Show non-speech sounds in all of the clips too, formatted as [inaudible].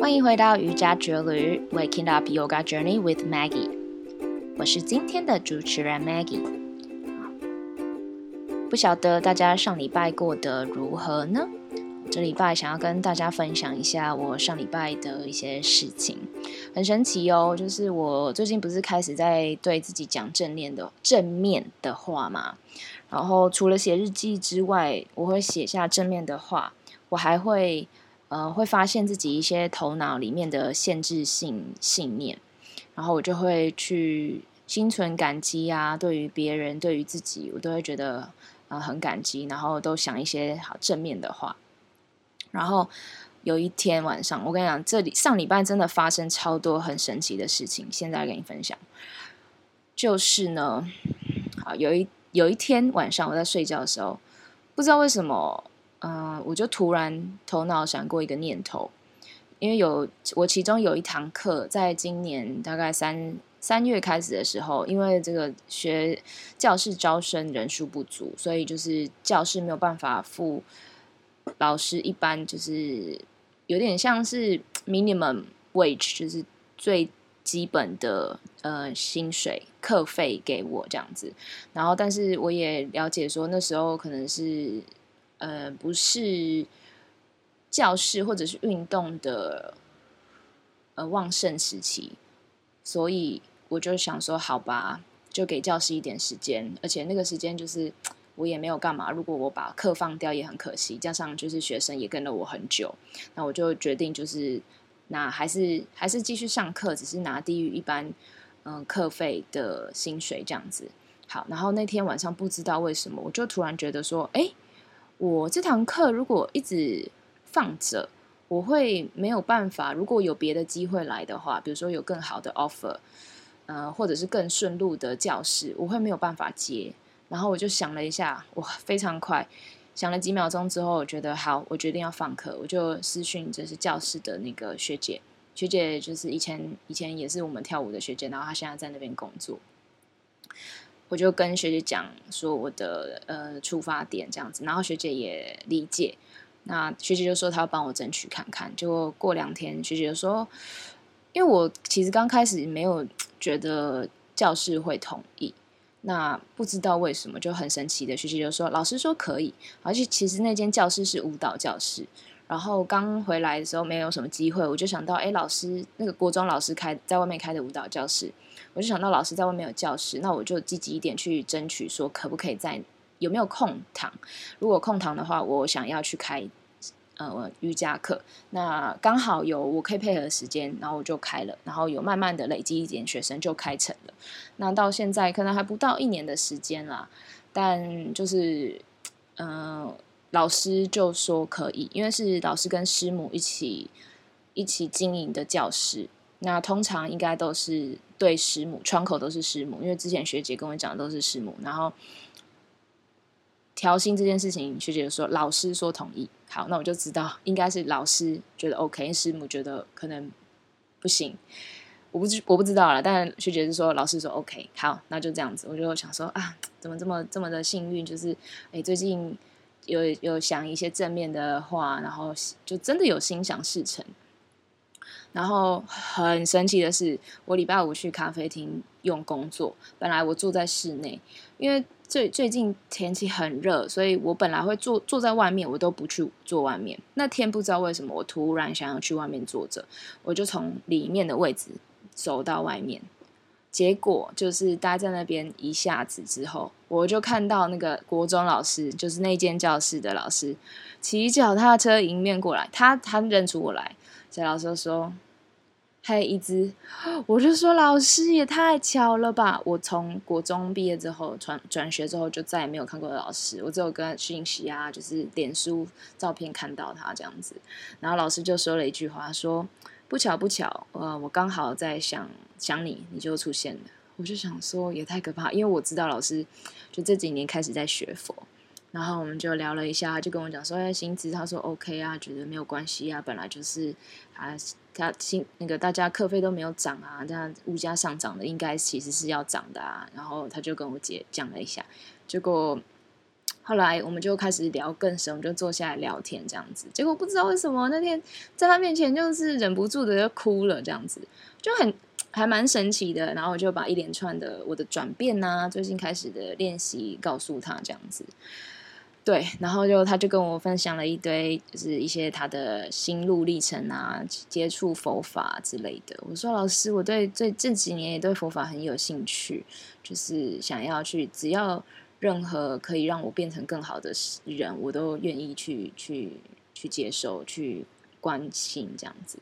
欢迎回到瑜伽之旅，Waking Up Yoga Journey with Maggie。我是今天的主持人 Maggie。不晓得大家上礼拜过得如何呢？这礼拜想要跟大家分享一下我上礼拜的一些事情，很神奇哦。就是我最近不是开始在对自己讲正念的正面的话嘛，然后除了写日记之外，我会写下正面的话，我还会呃会发现自己一些头脑里面的限制性信念，然后我就会去心存感激啊，对于别人，对于自己，我都会觉得啊很感激，然后都想一些好正面的话。然后有一天晚上，我跟你讲，这里上礼拜真的发生超多很神奇的事情，现在跟你分享。就是呢，好有一有一天晚上我在睡觉的时候，不知道为什么，嗯，我就突然头脑闪过一个念头，因为有我其中有一堂课，在今年大概三三月开始的时候，因为这个学教室招生人数不足，所以就是教室没有办法付。老师一般就是有点像是 minimum wage，就是最基本的呃薪水课费给我这样子。然后，但是我也了解说那时候可能是呃不是教室或者是运动的呃旺盛时期，所以我就想说好吧，就给教师一点时间，而且那个时间就是。我也没有干嘛，如果我把课放掉也很可惜。加上就是学生也跟了我很久，那我就决定就是那还是还是继续上课，只是拿低于一般嗯课费的薪水这样子。好，然后那天晚上不知道为什么，我就突然觉得说，哎，我这堂课如果一直放着，我会没有办法。如果有别的机会来的话，比如说有更好的 offer，呃，或者是更顺路的教室，我会没有办法接。然后我就想了一下，哇，非常快，想了几秒钟之后，我觉得好，我决定要放课，我就私讯就是教室的那个学姐，学姐就是以前以前也是我们跳舞的学姐，然后她现在在那边工作，我就跟学姐讲说我的呃出发点这样子，然后学姐也理解，那学姐就说她要帮我争取看看，结果过两天学姐就说，因为我其实刚开始没有觉得教室会同意。那不知道为什么就很神奇的学姐就说，老师说可以，而且其实那间教室是舞蹈教室。然后刚回来的时候没有什么机会，我就想到，哎，老师那个国中老师开在外面开的舞蹈教室，我就想到老师在外面有教室，那我就积极一点去争取，说可不可以在有没有空堂？如果空堂的话，我想要去开。呃，瑜伽课那刚好有我可以配合的时间，然后我就开了，然后有慢慢的累积一点学生就开成了。那到现在可能还不到一年的时间啦，但就是嗯，老师就说可以，因为是老师跟师母一起一起经营的教室，那通常应该都是对师母，窗口都是师母，因为之前学姐跟我讲的都是师母，然后。调薪这件事情，学姐说老师说同意，好，那我就知道应该是老师觉得 OK，师母觉得可能不行，我不知我不知道了。但学姐是说老师说 OK，好，那就这样子。我就想说啊，怎么这么这么的幸运？就是哎，最近有有想一些正面的话，然后就真的有心想事成。然后很神奇的是，我礼拜五去咖啡厅用工作，本来我坐在室内，因为。最最近天气很热，所以我本来会坐坐在外面，我都不去坐外面。那天不知道为什么，我突然想要去外面坐着，我就从里面的位置走到外面。结果就是待在那边一下子之后，我就看到那个国中老师，就是那间教室的老师，骑脚踏车迎面过来，他他认出我来，所以老师就说。嘿一只，我就说老师也太巧了吧！我从国中毕业之后转转学之后，就再也没有看过老师，我只有跟讯息啊，就是脸书照片看到他这样子。然后老师就说了一句话，说不巧不巧，呃，我刚好在想想你，你就出现了。我就想说也太可怕，因为我知道老师就这几年开始在学佛。然后我们就聊了一下，他就跟我讲说：“哎，薪资他说 OK 啊，觉得没有关系啊，本来就是啊，他薪那个大家课费都没有涨啊，这样物价上涨的应该其实是要涨的啊。”然后他就跟我姐讲了一下，结果后来我们就开始聊更深，就坐下来聊天这样子。结果不知道为什么那天在他面前就是忍不住的就哭了，这样子就很还蛮神奇的。然后我就把一连串的我的转变呐，最近开始的练习告诉他这样子。对，然后就他就跟我分享了一堆，就是一些他的心路历程啊，接触佛法之类的。我说老师，我对这这几年也对佛法很有兴趣，就是想要去，只要任何可以让我变成更好的人，我都愿意去去去接受，去关心这样子。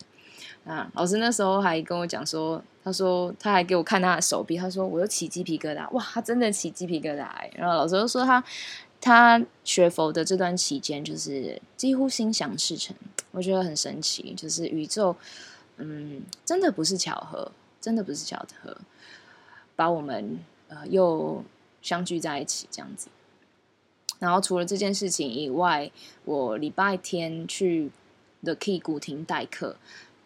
啊，老师那时候还跟我讲说，他说他还给我看他的手臂，他说我又起鸡皮疙瘩，哇，他真的起鸡皮疙瘩。然后老师就说他。他学佛的这段期间，就是几乎心想事成，我觉得很神奇。就是宇宙，嗯，真的不是巧合，真的不是巧合，把我们呃又相聚在一起这样子。然后除了这件事情以外，我礼拜天去 The Key 古亭代课，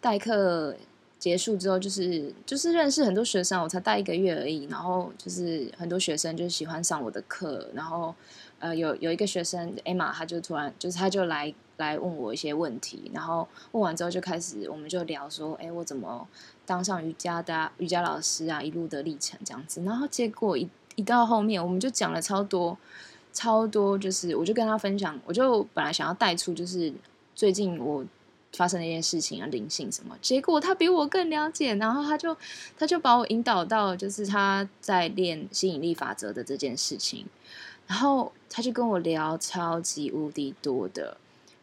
代课结束之后，就是就是认识很多学生，我才带一个月而已。然后就是很多学生就喜欢上我的课，然后。呃，有有一个学生 Emma，他就突然就是他就来来问我一些问题，然后问完之后就开始我们就聊说，哎，我怎么当上瑜伽的瑜伽老师啊，一路的历程这样子。然后结果一一到后面，我们就讲了超多超多，就是我就跟他分享，我就本来想要带出就是最近我发生的一件事情啊，灵性什么，结果他比我更了解，然后他就他就把我引导到就是他在练吸引力法则的这件事情。然后他就跟我聊超级无敌多的，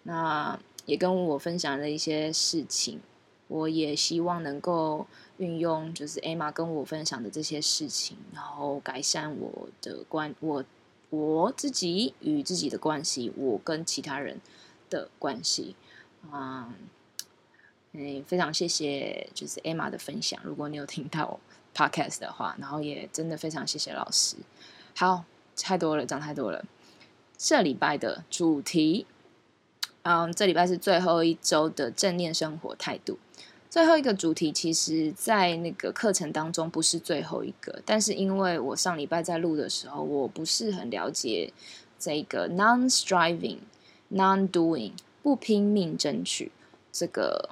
那也跟我分享了一些事情。我也希望能够运用，就是 Emma 跟我分享的这些事情，然后改善我的关我我自己与自己的关系，我跟其他人的关系。嗯，嗯，非常谢谢就是 Emma 的分享。如果你有听到 [laughs] Podcast 的话，然后也真的非常谢谢老师。好。太多了，讲太多了。这礼拜的主题，嗯，这礼拜是最后一周的正念生活态度。最后一个主题，其实在那个课程当中不是最后一个，但是因为我上礼拜在录的时候，我不是很了解这个 non-striving、non-doing 不拼命争取这个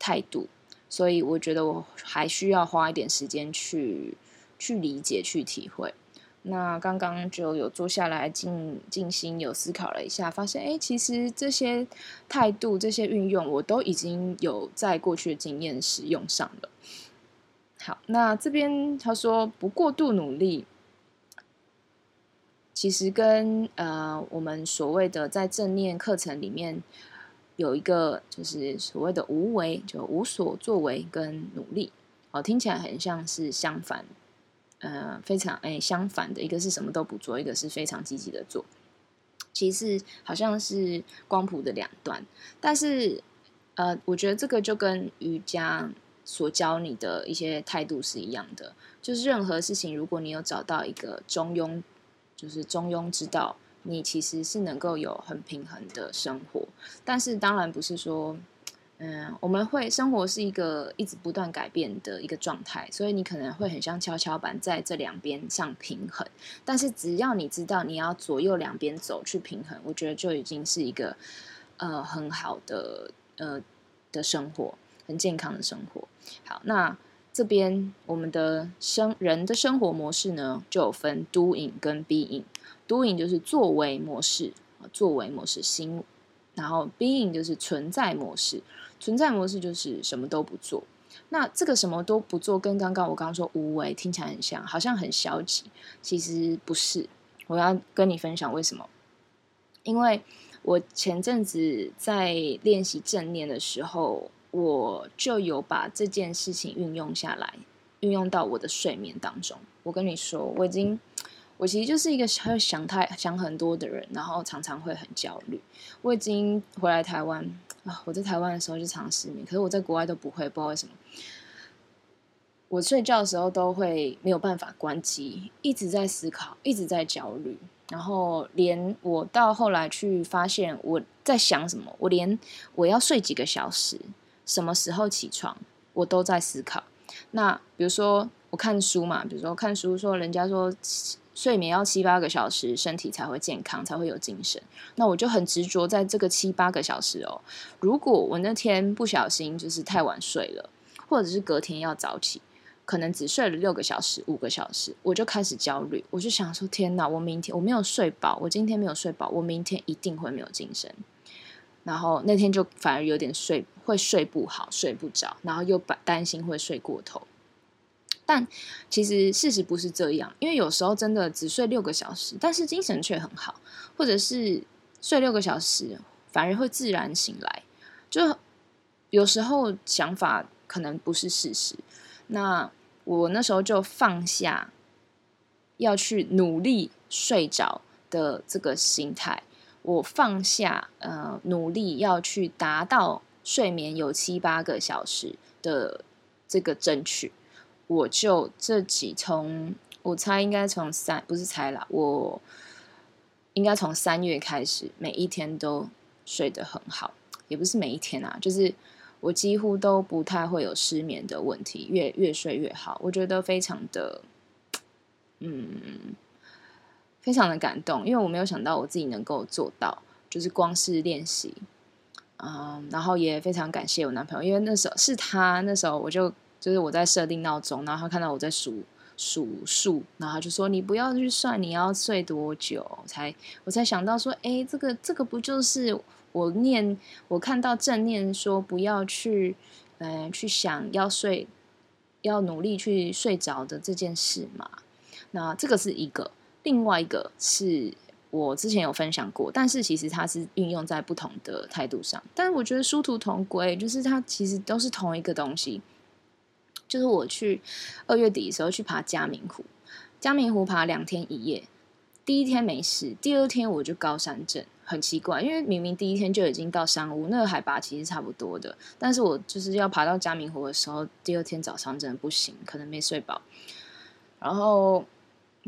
态度，所以我觉得我还需要花一点时间去去理解、去体会。那刚刚就有坐下来静静心，有思考了一下，发现哎，其实这些态度、这些运用，我都已经有在过去的经验使用上了。好，那这边他说不过度努力，其实跟呃我们所谓的在正念课程里面有一个就是所谓的无为，就无所作为跟努力，哦，听起来很像是相反。呃，非常哎，相反的一个是什么都不做，一个是非常积极的做，其实好像是光谱的两端。但是，呃，我觉得这个就跟瑜伽所教你的一些态度是一样的，就是任何事情，如果你有找到一个中庸，就是中庸之道，你其实是能够有很平衡的生活。但是，当然不是说。嗯，我们会生活是一个一直不断改变的一个状态，所以你可能会很像跷跷板在这两边上平衡。但是只要你知道你要左右两边走去平衡，我觉得就已经是一个呃很好的呃的生活，很健康的生活。好，那这边我们的生人的生活模式呢，就有分 doing 跟 being。doing 就是作为模式，作为模式心，然后 being 就是存在模式。存在模式就是什么都不做，那这个什么都不做，跟刚刚我刚刚说无为听起来很像，好像很消极，其实不是。我要跟你分享为什么？因为我前阵子在练习正念的时候，我就有把这件事情运用下来，运用到我的睡眠当中。我跟你说，我已经。我其实就是一个会想太想很多的人，然后常常会很焦虑。我已经回来台湾啊，我在台湾的时候就常失眠，可是我在国外都不会，不知道为什么。我睡觉的时候都会没有办法关机，一直在思考，一直在焦虑。然后连我到后来去发现我在想什么，我连我要睡几个小时，什么时候起床，我都在思考。那比如说我看书嘛，比如说看书说人家说。睡眠要七八个小时，身体才会健康，才会有精神。那我就很执着在这个七八个小时哦。如果我那天不小心就是太晚睡了，或者是隔天要早起，可能只睡了六个小时、五个小时，我就开始焦虑。我就想说：天哪，我明天我没有睡饱，我今天没有睡饱，我明天一定会没有精神。然后那天就反而有点睡会睡不好，睡不着，然后又担担心会睡过头。但其实事实不是这样，因为有时候真的只睡六个小时，但是精神却很好，或者是睡六个小时反而会自然醒来。就有时候想法可能不是事实。那我那时候就放下要去努力睡着的这个心态，我放下呃努力要去达到睡眠有七八个小时的这个争取。我就这几从我猜应该从三不是猜啦，我应该从三月开始，每一天都睡得很好，也不是每一天啊，就是我几乎都不太会有失眠的问题，越越睡越好，我觉得非常的，嗯，非常的感动，因为我没有想到我自己能够做到，就是光是练习，嗯，然后也非常感谢我男朋友，因为那时候是他那时候我就。就是我在设定闹钟，然后他看到我在数数数，然后他就说：“你不要去算你要睡多久。”才我才想到说：“哎，这个这个不就是我念我看到正念说不要去嗯去想要睡要努力去睡着的这件事嘛？那这个是一个，另外一个是我之前有分享过，但是其实它是运用在不同的态度上，但是我觉得殊途同归，就是它其实都是同一个东西。”就是我去二月底的时候去爬嘉明湖，嘉明湖爬两天一夜，第一天没事，第二天我就高山症，很奇怪，因为明明第一天就已经到山屋，那个海拔其实差不多的，但是我就是要爬到嘉明湖的时候，第二天早上真的不行，可能没睡饱，然后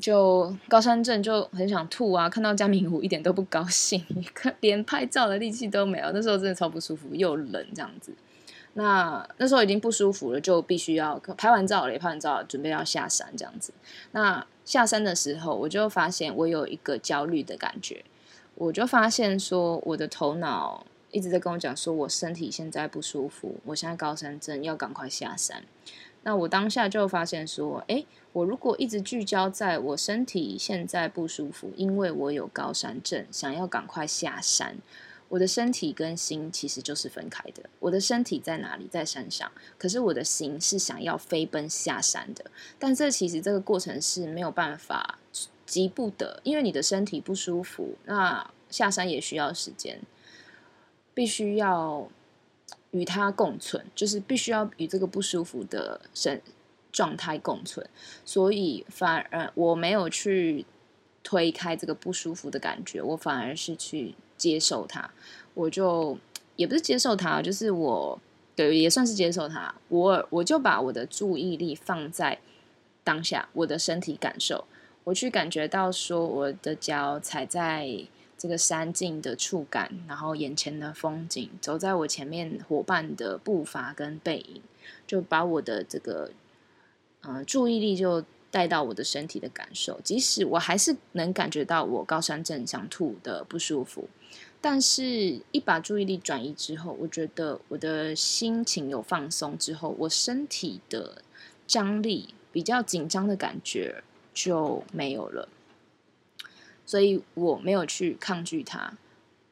就高山症就很想吐啊，看到嘉明湖一点都不高兴，[laughs] 连拍照的力气都没有，那时候真的超不舒服，又冷这样子。那那时候已经不舒服了，就必须要拍完照了，也拍完照，准备要下山这样子。那下山的时候，我就发现我有一个焦虑的感觉，我就发现说我的头脑一直在跟我讲说，我身体现在不舒服，我现在高山症，要赶快下山。那我当下就发现说，哎，我如果一直聚焦在我身体现在不舒服，因为我有高山症，想要赶快下山。我的身体跟心其实就是分开的。我的身体在哪里，在山上，可是我的心是想要飞奔下山的。但这其实这个过程是没有办法急不得，因为你的身体不舒服，那下山也需要时间，必须要与它共存，就是必须要与这个不舒服的身状态共存。所以反而我没有去推开这个不舒服的感觉，我反而是去。接受它，我就也不是接受它，就是我对也算是接受它。我我就把我的注意力放在当下，我的身体感受，我去感觉到说我的脚踩在这个山径的触感，然后眼前的风景，走在我前面伙伴的步伐跟背影，就把我的这个嗯注意力就带到我的身体的感受，即使我还是能感觉到我高山症想吐的不舒服。但是，一把注意力转移之后，我觉得我的心情有放松之后，我身体的张力比较紧张的感觉就没有了，所以我没有去抗拒它，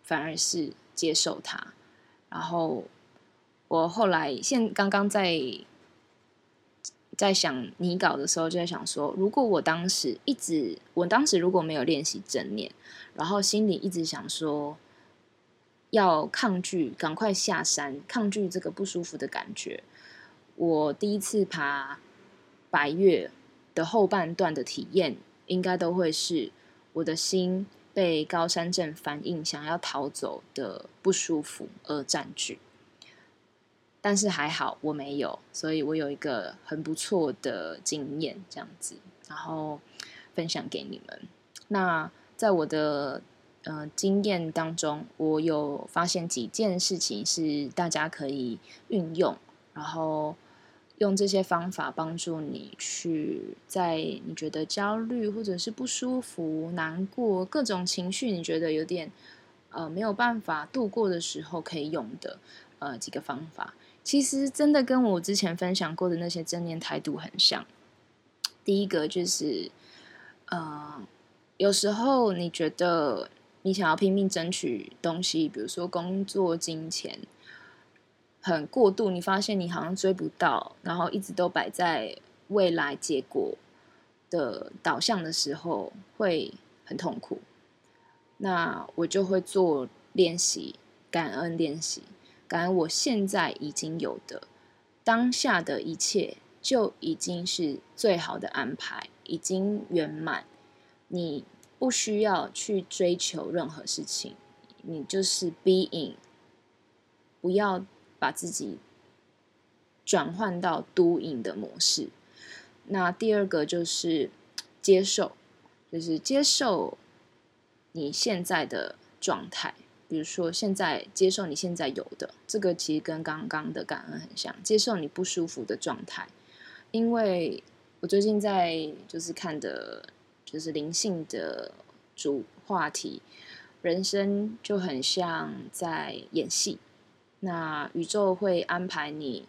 反而是接受它。然后我后来现刚刚在在想拟稿的时候，就在想说，如果我当时一直，我当时如果没有练习正念，然后心里一直想说。要抗拒，赶快下山，抗拒这个不舒服的感觉。我第一次爬白月的后半段的体验，应该都会是我的心被高山症反应想要逃走的不舒服而占据。但是还好我没有，所以我有一个很不错的经验，这样子，然后分享给你们。那在我的。呃，经验当中，我有发现几件事情是大家可以运用，然后用这些方法帮助你去在你觉得焦虑或者是不舒服、难过各种情绪，你觉得有点呃没有办法度过的时候，可以用的呃几个方法，其实真的跟我之前分享过的那些正念态度很像。第一个就是，呃，有时候你觉得你想要拼命争取东西，比如说工作、金钱。很过度，你发现你好像追不到，然后一直都摆在未来结果的导向的时候，会很痛苦。那我就会做练习，感恩练习，感恩我现在已经有的当下的一切，就已经是最好的安排，已经圆满。你不需要去追求任何事情，你就是 being，不要。把自己转换到 doing 的模式。那第二个就是接受，就是接受你现在的状态。比如说，现在接受你现在有的这个，其实跟刚刚的感恩很像。接受你不舒服的状态，因为我最近在就是看的，就是灵性的主话题，人生就很像在演戏。那宇宙会安排你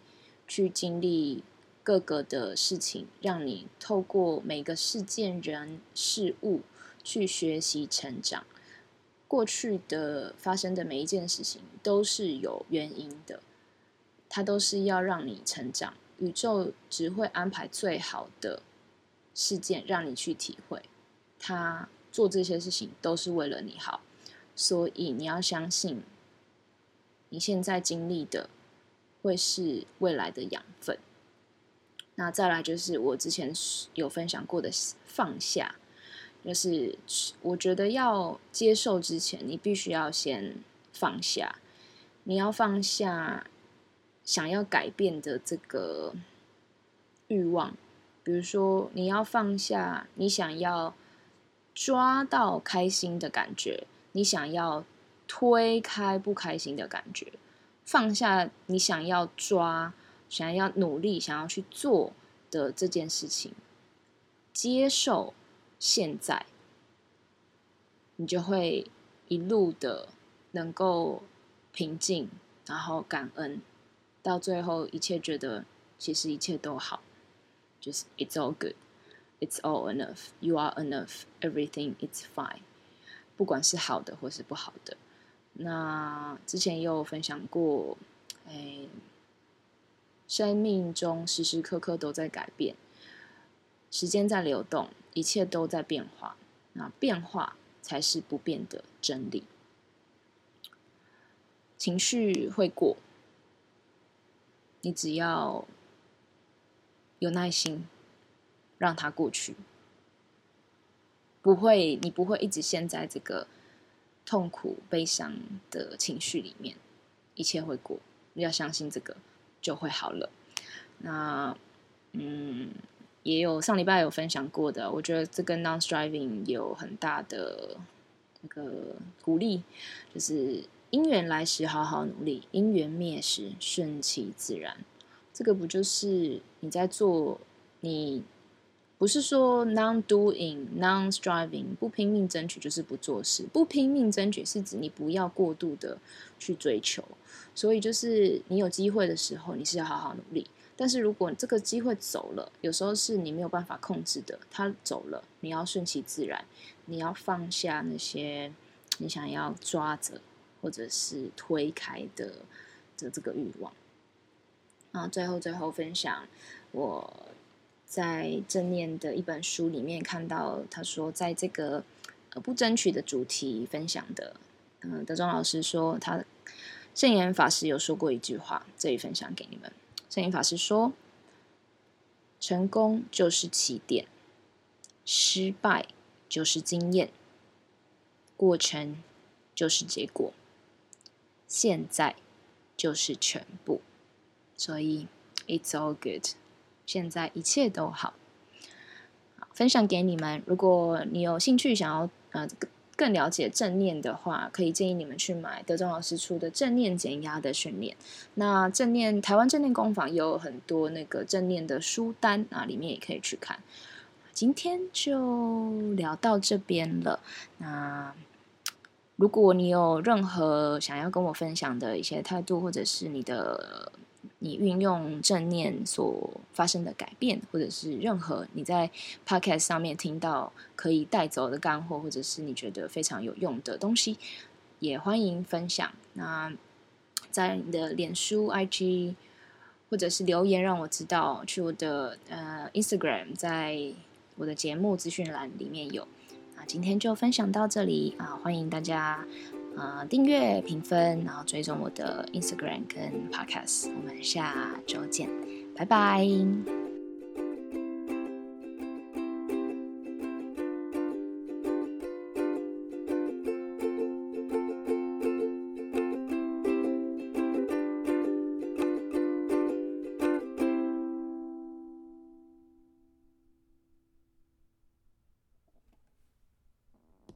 去经历各个的事情，让你透过每个事件、人、事物去学习成长。过去的发生的每一件事情都是有原因的，它都是要让你成长。宇宙只会安排最好的事件让你去体会，他做这些事情都是为了你好，所以你要相信。你现在经历的会是未来的养分。那再来就是我之前有分享过的放下，就是我觉得要接受之前，你必须要先放下。你要放下想要改变的这个欲望，比如说你要放下你想要抓到开心的感觉，你想要。推开不开心的感觉，放下你想要抓、想要努力、想要去做的这件事情，接受现在，你就会一路的能够平静，然后感恩，到最后一切觉得其实一切都好，就是 It's all good, It's all enough, You are enough, Everything is fine，不管是好的或是不好的。那之前也有分享过，哎，生命中时时刻刻都在改变，时间在流动，一切都在变化，那变化才是不变的真理。情绪会过，你只要有耐心，让它过去，不会，你不会一直陷在这个。痛苦、悲伤的情绪里面，一切会过。你要相信这个，就会好了。那，嗯，也有上礼拜有分享过的，我觉得这跟 non-striving 有很大的那个鼓励，就是因缘来时好好努力，因缘灭时顺其自然。这个不就是你在做你？不是说 non doing non striving 不拼命争取就是不做事，不拼命争取是指你不要过度的去追求，所以就是你有机会的时候，你是要好好努力。但是如果这个机会走了，有时候是你没有办法控制的，它走了，你要顺其自然，你要放下那些你想要抓着或者是推开的的这个欲望。啊，最后最后分享我。在正念的一本书里面看到，他说，在这个呃不争取的主题分享的，嗯，德忠老师说，他圣严法师有说过一句话，这里分享给你们。圣严法师说：“成功就是起点，失败就是经验，过程就是结果，现在就是全部。”所以，It's all good。现在一切都好，分享给你们。如果你有兴趣想要呃更了解正念的话，可以建议你们去买德中老师出的正念减压的训练。那正念台湾正念工坊有很多那个正念的书单啊，里面也可以去看。今天就聊到这边了。那如果你有任何想要跟我分享的一些态度，或者是你的。你运用正念所发生的改变，或者是任何你在 podcast 上面听到可以带走的干货，或者是你觉得非常有用的东西，也欢迎分享。那在你的脸书、IG，或者是留言让我知道，去我的呃 Instagram，在我的节目资讯栏里面有。那今天就分享到这里啊，欢迎大家。呃，订阅、评分，然后追踪我的 Instagram 跟 Podcast，我们下周见，拜拜。